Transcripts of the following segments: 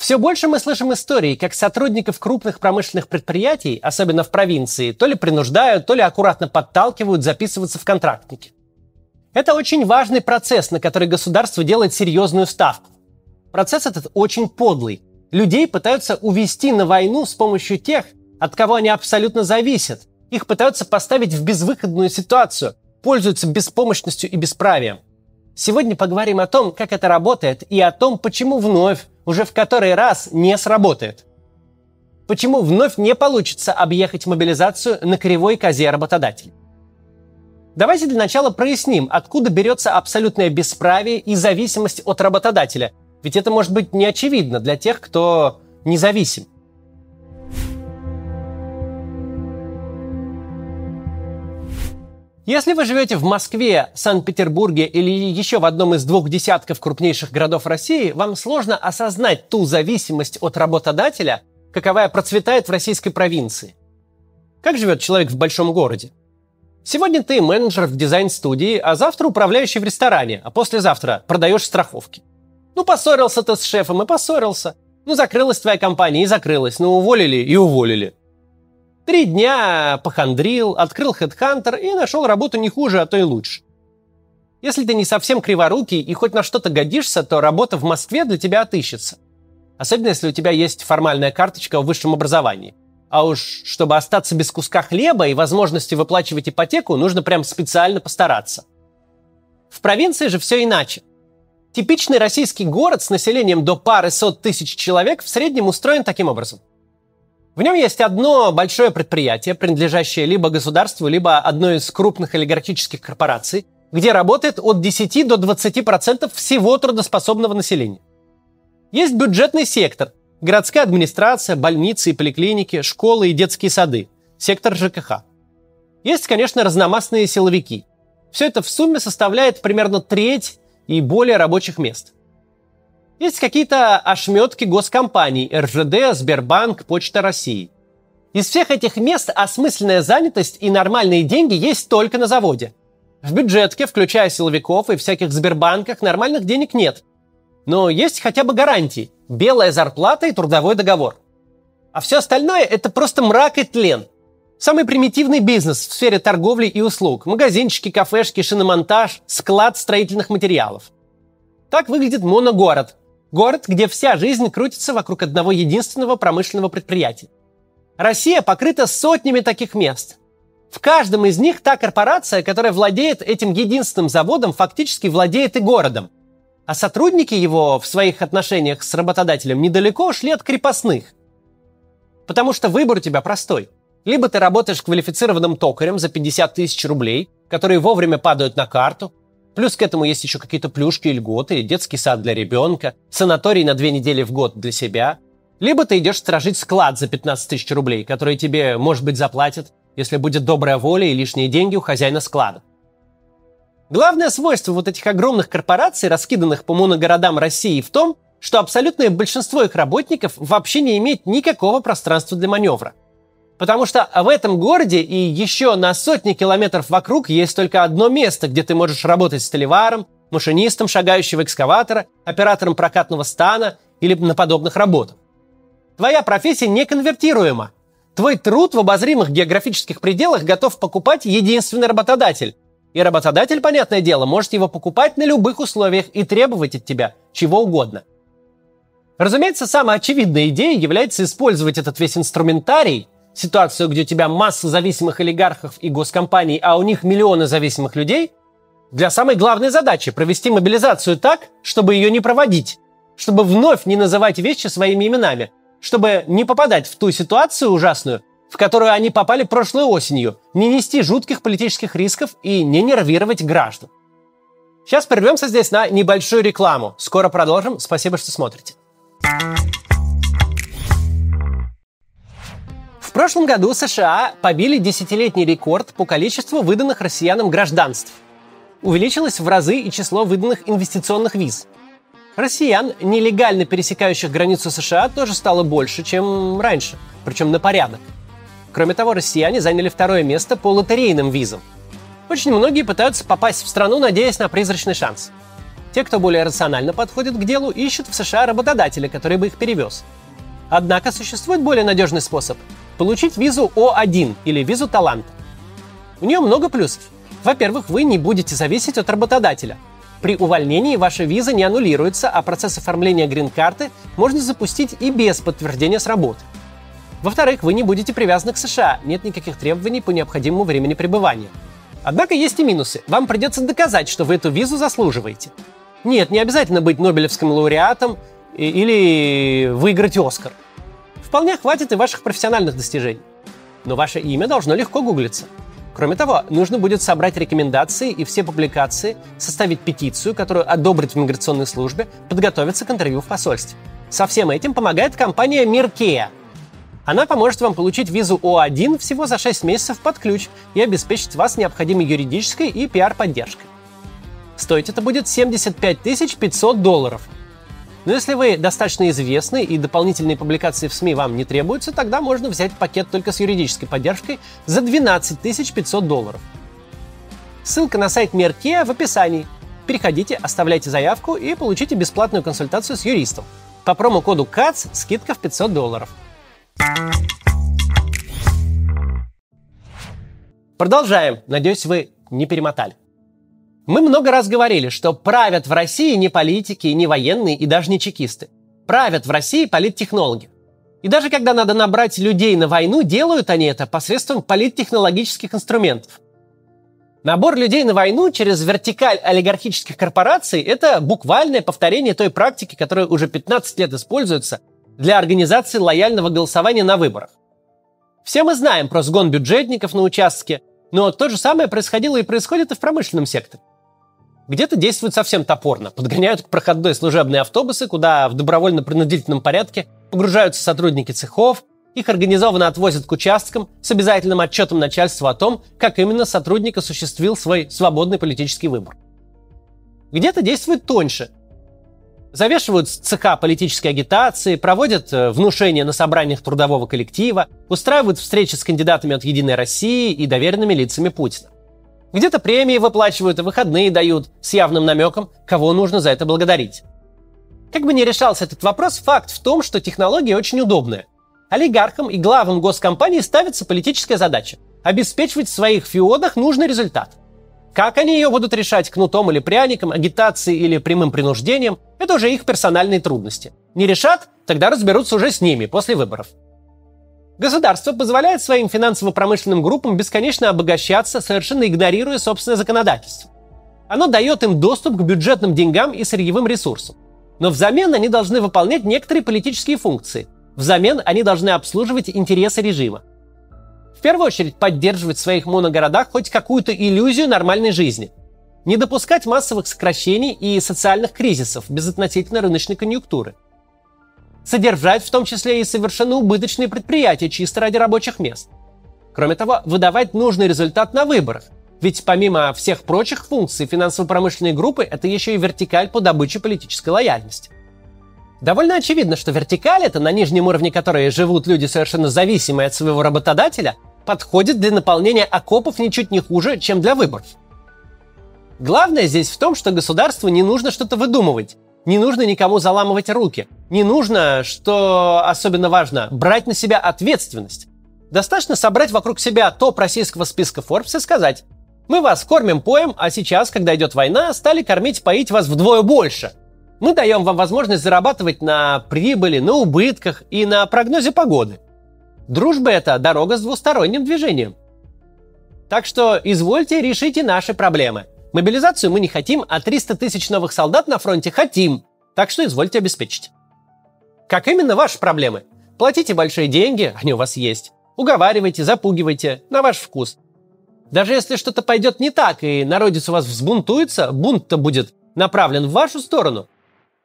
Все больше мы слышим истории, как сотрудников крупных промышленных предприятий, особенно в провинции, то ли принуждают, то ли аккуратно подталкивают записываться в контрактники. Это очень важный процесс, на который государство делает серьезную ставку. Процесс этот очень подлый. Людей пытаются увести на войну с помощью тех, от кого они абсолютно зависят. Их пытаются поставить в безвыходную ситуацию, пользуются беспомощностью и бесправием. Сегодня поговорим о том, как это работает, и о том, почему вновь, уже в который раз, не сработает. Почему вновь не получится объехать мобилизацию на кривой козе работодателей. Давайте для начала проясним, откуда берется абсолютное бесправие и зависимость от работодателя. Ведь это может быть не очевидно для тех, кто независим. Если вы живете в Москве, Санкт-Петербурге или еще в одном из двух десятков крупнейших городов России, вам сложно осознать ту зависимость от работодателя, каковая процветает в российской провинции. Как живет человек в большом городе? Сегодня ты менеджер в дизайн-студии, а завтра управляющий в ресторане, а послезавтра продаешь страховки. Ну, поссорился ты с шефом и поссорился. Ну, закрылась твоя компания и закрылась. Ну, уволили и уволили. Три дня похандрил, открыл HeadHunter и нашел работу не хуже, а то и лучше. Если ты не совсем криворукий и хоть на что-то годишься, то работа в Москве для тебя отыщется. Особенно если у тебя есть формальная карточка в высшем образовании. А уж чтобы остаться без куска хлеба и возможности выплачивать ипотеку, нужно прям специально постараться. В провинции же все иначе. Типичный российский город с населением до пары сот тысяч человек в среднем устроен таким образом. В нем есть одно большое предприятие, принадлежащее либо государству, либо одной из крупных олигархических корпораций, где работает от 10 до 20% всего трудоспособного населения. Есть бюджетный сектор, городская администрация, больницы и поликлиники, школы и детские сады, сектор ЖКХ. Есть, конечно, разномастные силовики. Все это в сумме составляет примерно треть и более рабочих мест – есть какие-то ошметки госкомпаний РЖД, Сбербанк, Почта России. Из всех этих мест осмысленная занятость и нормальные деньги есть только на заводе. В бюджетке, включая силовиков и всяких Сбербанках, нормальных денег нет. Но есть хотя бы гарантии. Белая зарплата и трудовой договор. А все остальное – это просто мрак и тлен. Самый примитивный бизнес в сфере торговли и услуг. Магазинчики, кафешки, шиномонтаж, склад строительных материалов. Так выглядит моногород, Город, где вся жизнь крутится вокруг одного единственного промышленного предприятия. Россия покрыта сотнями таких мест. В каждом из них та корпорация, которая владеет этим единственным заводом, фактически владеет и городом. А сотрудники его в своих отношениях с работодателем недалеко ушли от крепостных. Потому что выбор у тебя простой. Либо ты работаешь квалифицированным токарем за 50 тысяч рублей, которые вовремя падают на карту, Плюс к этому есть еще какие-то плюшки и льготы, детский сад для ребенка, санаторий на две недели в год для себя. Либо ты идешь сторожить склад за 15 тысяч рублей, который тебе, может быть, заплатят, если будет добрая воля и лишние деньги у хозяина склада. Главное свойство вот этих огромных корпораций, раскиданных по моногородам России, в том, что абсолютное большинство их работников вообще не имеет никакого пространства для маневра. Потому что в этом городе и еще на сотни километров вокруг есть только одно место, где ты можешь работать столеваром, машинистом шагающего экскаватора, оператором прокатного стана или на подобных работах. Твоя профессия неконвертируема. Твой труд в обозримых географических пределах готов покупать единственный работодатель. И работодатель, понятное дело, может его покупать на любых условиях и требовать от тебя чего угодно. Разумеется, самая очевидная идея является использовать этот весь инструментарий – ситуацию, где у тебя масса зависимых олигархов и госкомпаний, а у них миллионы зависимых людей, для самой главной задачи провести мобилизацию так, чтобы ее не проводить, чтобы вновь не называть вещи своими именами, чтобы не попадать в ту ситуацию ужасную, в которую они попали прошлой осенью, не нести жутких политических рисков и не нервировать граждан. Сейчас прервемся здесь на небольшую рекламу. Скоро продолжим. Спасибо, что смотрите. В прошлом году США побили десятилетний рекорд по количеству выданных россиянам гражданств. Увеличилось в разы и число выданных инвестиционных виз. Россиян, нелегально пересекающих границу США, тоже стало больше, чем раньше, причем на порядок. Кроме того, россияне заняли второе место по лотерейным визам. Очень многие пытаются попасть в страну, надеясь на призрачный шанс. Те, кто более рационально подходит к делу, ищут в США работодателя, который бы их перевез. Однако существует более надежный способ – получить визу О1 или визу таланта. У нее много плюсов. Во-первых, вы не будете зависеть от работодателя. При увольнении ваша виза не аннулируется, а процесс оформления грин-карты можно запустить и без подтверждения с работы. Во-вторых, вы не будете привязаны к США, нет никаких требований по необходимому времени пребывания. Однако есть и минусы. Вам придется доказать, что вы эту визу заслуживаете. Нет, не обязательно быть Нобелевским лауреатом или выиграть Оскар. Вполне хватит и ваших профессиональных достижений. Но ваше имя должно легко гуглиться. Кроме того, нужно будет собрать рекомендации и все публикации, составить петицию, которую одобрят в миграционной службе, подготовиться к интервью в посольстве. Со всем этим помогает компания Миркея. Она поможет вам получить визу О1 всего за 6 месяцев под ключ и обеспечит вас необходимой юридической и пиар-поддержкой. Стоить это будет 75 500 долларов. Но если вы достаточно известны и дополнительные публикации в СМИ вам не требуются, тогда можно взять пакет только с юридической поддержкой за 12 500 долларов. Ссылка на сайт Меркея в описании. Переходите, оставляйте заявку и получите бесплатную консультацию с юристом. По промокоду КАЦ скидка в 500 долларов. Продолжаем. Надеюсь, вы не перемотали. Мы много раз говорили, что правят в России не политики, не военные и даже не чекисты. Правят в России политтехнологи. И даже когда надо набрать людей на войну, делают они это посредством политтехнологических инструментов. Набор людей на войну через вертикаль олигархических корпораций – это буквальное повторение той практики, которая уже 15 лет используется для организации лояльного голосования на выборах. Все мы знаем про сгон бюджетников на участке, но то же самое происходило и происходит и в промышленном секторе. Где-то действуют совсем топорно. Подгоняют к проходной служебные автобусы, куда в добровольно-принудительном порядке погружаются сотрудники цехов, их организованно отвозят к участкам с обязательным отчетом начальству о том, как именно сотрудник осуществил свой свободный политический выбор. Где-то действует тоньше. Завешивают цеха политической агитации, проводят э, внушения на собраниях трудового коллектива, устраивают встречи с кандидатами от «Единой России» и доверенными лицами Путина. Где-то премии выплачивают и выходные дают с явным намеком, кого нужно за это благодарить. Как бы ни решался этот вопрос, факт в том, что технология очень удобная. Олигархам и главам госкомпаний ставится политическая задача – обеспечивать в своих феодах нужный результат. Как они ее будут решать кнутом или пряником, агитацией или прямым принуждением – это уже их персональные трудности. Не решат – тогда разберутся уже с ними после выборов. Государство позволяет своим финансово-промышленным группам бесконечно обогащаться, совершенно игнорируя собственное законодательство. Оно дает им доступ к бюджетным деньгам и сырьевым ресурсам. Но взамен они должны выполнять некоторые политические функции. Взамен они должны обслуживать интересы режима. В первую очередь поддерживать в своих моногородах хоть какую-то иллюзию нормальной жизни. Не допускать массовых сокращений и социальных кризисов без относительно рыночной конъюнктуры – содержать в том числе и совершенно убыточные предприятия чисто ради рабочих мест. Кроме того, выдавать нужный результат на выборах. Ведь помимо всех прочих функций финансово-промышленной группы, это еще и вертикаль по добыче политической лояльности. Довольно очевидно, что вертикаль, это на нижнем уровне которой живут люди совершенно зависимые от своего работодателя, подходит для наполнения окопов ничуть не хуже, чем для выборов. Главное здесь в том, что государству не нужно что-то выдумывать. Не нужно никому заламывать руки. Не нужно, что особенно важно, брать на себя ответственность. Достаточно собрать вокруг себя топ российского списка Forbes и сказать, мы вас кормим, поем, а сейчас, когда идет война, стали кормить, поить вас вдвое больше. Мы даем вам возможность зарабатывать на прибыли, на убытках и на прогнозе погоды. Дружба – это дорога с двусторонним движением. Так что извольте решите наши проблемы – Мобилизацию мы не хотим, а 300 тысяч новых солдат на фронте хотим. Так что извольте обеспечить. Как именно ваши проблемы? Платите большие деньги, они у вас есть. Уговаривайте, запугивайте, на ваш вкус. Даже если что-то пойдет не так, и народец у вас взбунтуется, бунт-то будет направлен в вашу сторону.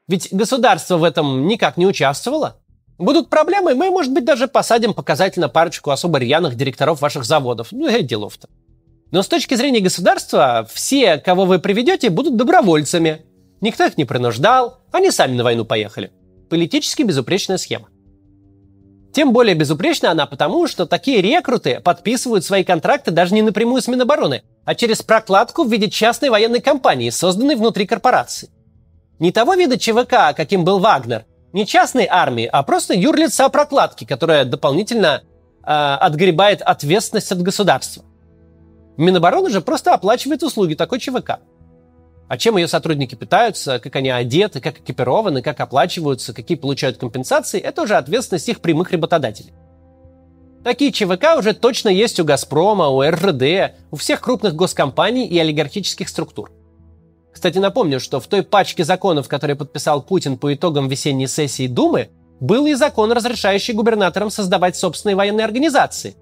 Ведь государство в этом никак не участвовало. Будут проблемы, мы, может быть, даже посадим показательно парочку особо рьяных директоров ваших заводов. Ну, и делов-то. Но с точки зрения государства, все, кого вы приведете, будут добровольцами. Никто их не принуждал, они сами на войну поехали. Политически безупречная схема. Тем более безупречна она потому, что такие рекруты подписывают свои контракты даже не напрямую с Минобороны, а через прокладку в виде частной военной компании, созданной внутри корпорации. Не того вида ЧВК, каким был Вагнер, не частной армии, а просто юрлица прокладки, которая дополнительно э, отгребает ответственность от государства. Минобороны же просто оплачивает услуги такой ЧВК. А чем ее сотрудники питаются, как они одеты, как экипированы, как оплачиваются, какие получают компенсации, это уже ответственность их прямых работодателей. Такие ЧВК уже точно есть у «Газпрома», у РЖД, у всех крупных госкомпаний и олигархических структур. Кстати, напомню, что в той пачке законов, которые подписал Путин по итогам весенней сессии Думы, был и закон, разрешающий губернаторам создавать собственные военные организации.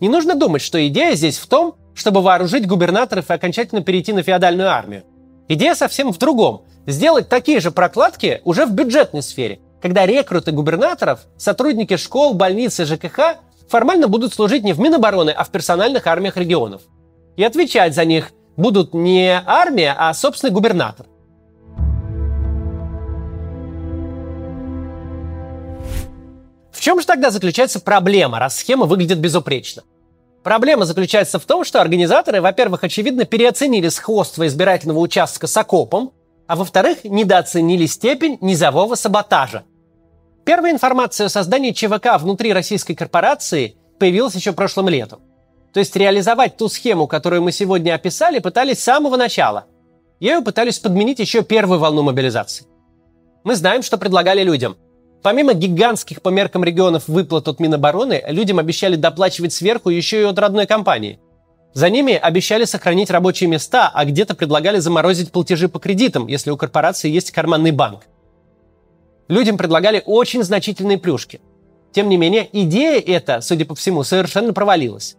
Не нужно думать, что идея здесь в том, чтобы вооружить губернаторов и окончательно перейти на феодальную армию. Идея совсем в другом. Сделать такие же прокладки уже в бюджетной сфере, когда рекруты губернаторов, сотрудники школ, больниц и ЖКХ формально будут служить не в Минобороны, а в персональных армиях регионов. И отвечать за них будут не армия, а собственный губернатор. В чем же тогда заключается проблема, раз схема выглядит безупречно? Проблема заключается в том, что организаторы, во-первых, очевидно переоценили сходство избирательного участка с окопом, а во-вторых, недооценили степень низового саботажа. Первая информация о создании ЧВК внутри российской корпорации появилась еще прошлым летом. То есть реализовать ту схему, которую мы сегодня описали, пытались с самого начала. Ею пытались подменить еще первую волну мобилизации. Мы знаем, что предлагали людям. Помимо гигантских по меркам регионов выплат от Минобороны, людям обещали доплачивать сверху еще и от родной компании. За ними обещали сохранить рабочие места, а где-то предлагали заморозить платежи по кредитам, если у корпорации есть карманный банк. Людям предлагали очень значительные плюшки. Тем не менее, идея эта, судя по всему, совершенно провалилась.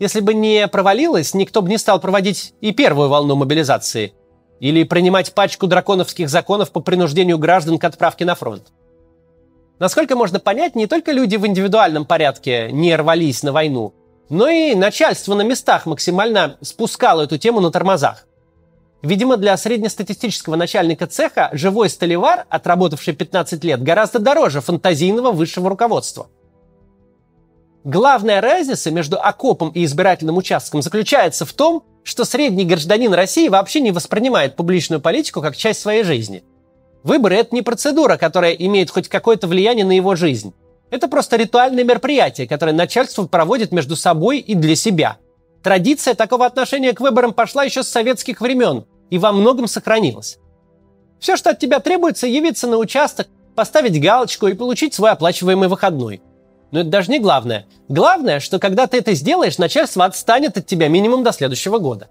Если бы не провалилась, никто бы не стал проводить и первую волну мобилизации или принимать пачку драконовских законов по принуждению граждан к отправке на фронт. Насколько можно понять, не только люди в индивидуальном порядке не рвались на войну, но и начальство на местах максимально спускало эту тему на тормозах. Видимо, для среднестатистического начальника цеха живой столевар, отработавший 15 лет, гораздо дороже фантазийного высшего руководства. Главная разница между окопом и избирательным участком заключается в том, что средний гражданин России вообще не воспринимает публичную политику как часть своей жизни. Выборы – это не процедура, которая имеет хоть какое-то влияние на его жизнь. Это просто ритуальное мероприятие, которое начальство проводит между собой и для себя. Традиция такого отношения к выборам пошла еще с советских времен и во многом сохранилась. Все, что от тебя требуется, явиться на участок, поставить галочку и получить свой оплачиваемый выходной. Но это даже не главное. Главное, что когда ты это сделаешь, начальство отстанет от тебя минимум до следующего года.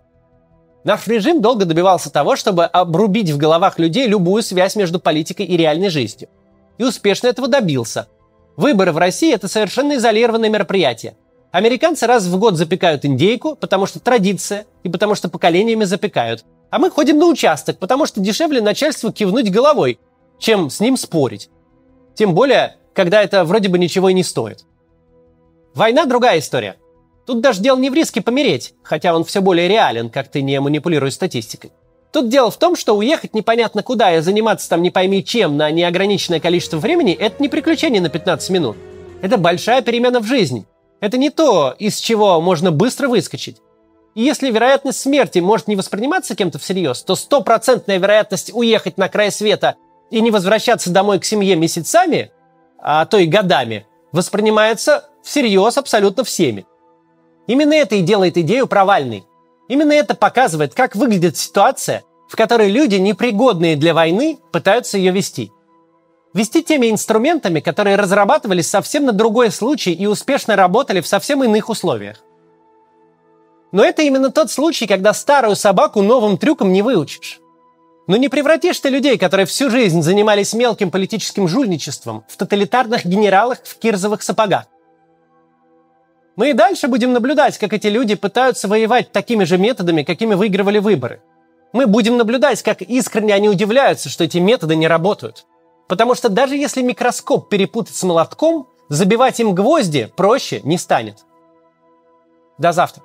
Наш режим долго добивался того, чтобы обрубить в головах людей любую связь между политикой и реальной жизнью. И успешно этого добился. Выборы в России – это совершенно изолированное мероприятие. Американцы раз в год запекают индейку, потому что традиция, и потому что поколениями запекают. А мы ходим на участок, потому что дешевле начальству кивнуть головой, чем с ним спорить. Тем более, когда это вроде бы ничего и не стоит. Война – другая история – Тут даже дело не в риске помереть, хотя он все более реален, как ты не манипулируешь статистикой. Тут дело в том, что уехать непонятно куда и заниматься там не пойми чем на неограниченное количество времени – это не приключение на 15 минут. Это большая перемена в жизни. Это не то, из чего можно быстро выскочить. И если вероятность смерти может не восприниматься кем-то всерьез, то стопроцентная вероятность уехать на край света и не возвращаться домой к семье месяцами, а то и годами, воспринимается всерьез абсолютно всеми. Именно это и делает идею провальной. Именно это показывает, как выглядит ситуация, в которой люди, непригодные для войны, пытаются ее вести. Вести теми инструментами, которые разрабатывались совсем на другой случай и успешно работали в совсем иных условиях. Но это именно тот случай, когда старую собаку новым трюком не выучишь. Но не превратишь ты людей, которые всю жизнь занимались мелким политическим жульничеством, в тоталитарных генералах в кирзовых сапогах. Мы и дальше будем наблюдать, как эти люди пытаются воевать такими же методами, какими выигрывали выборы. Мы будем наблюдать, как искренне они удивляются, что эти методы не работают. Потому что даже если микроскоп перепутать с молотком, забивать им гвозди проще не станет. До завтра.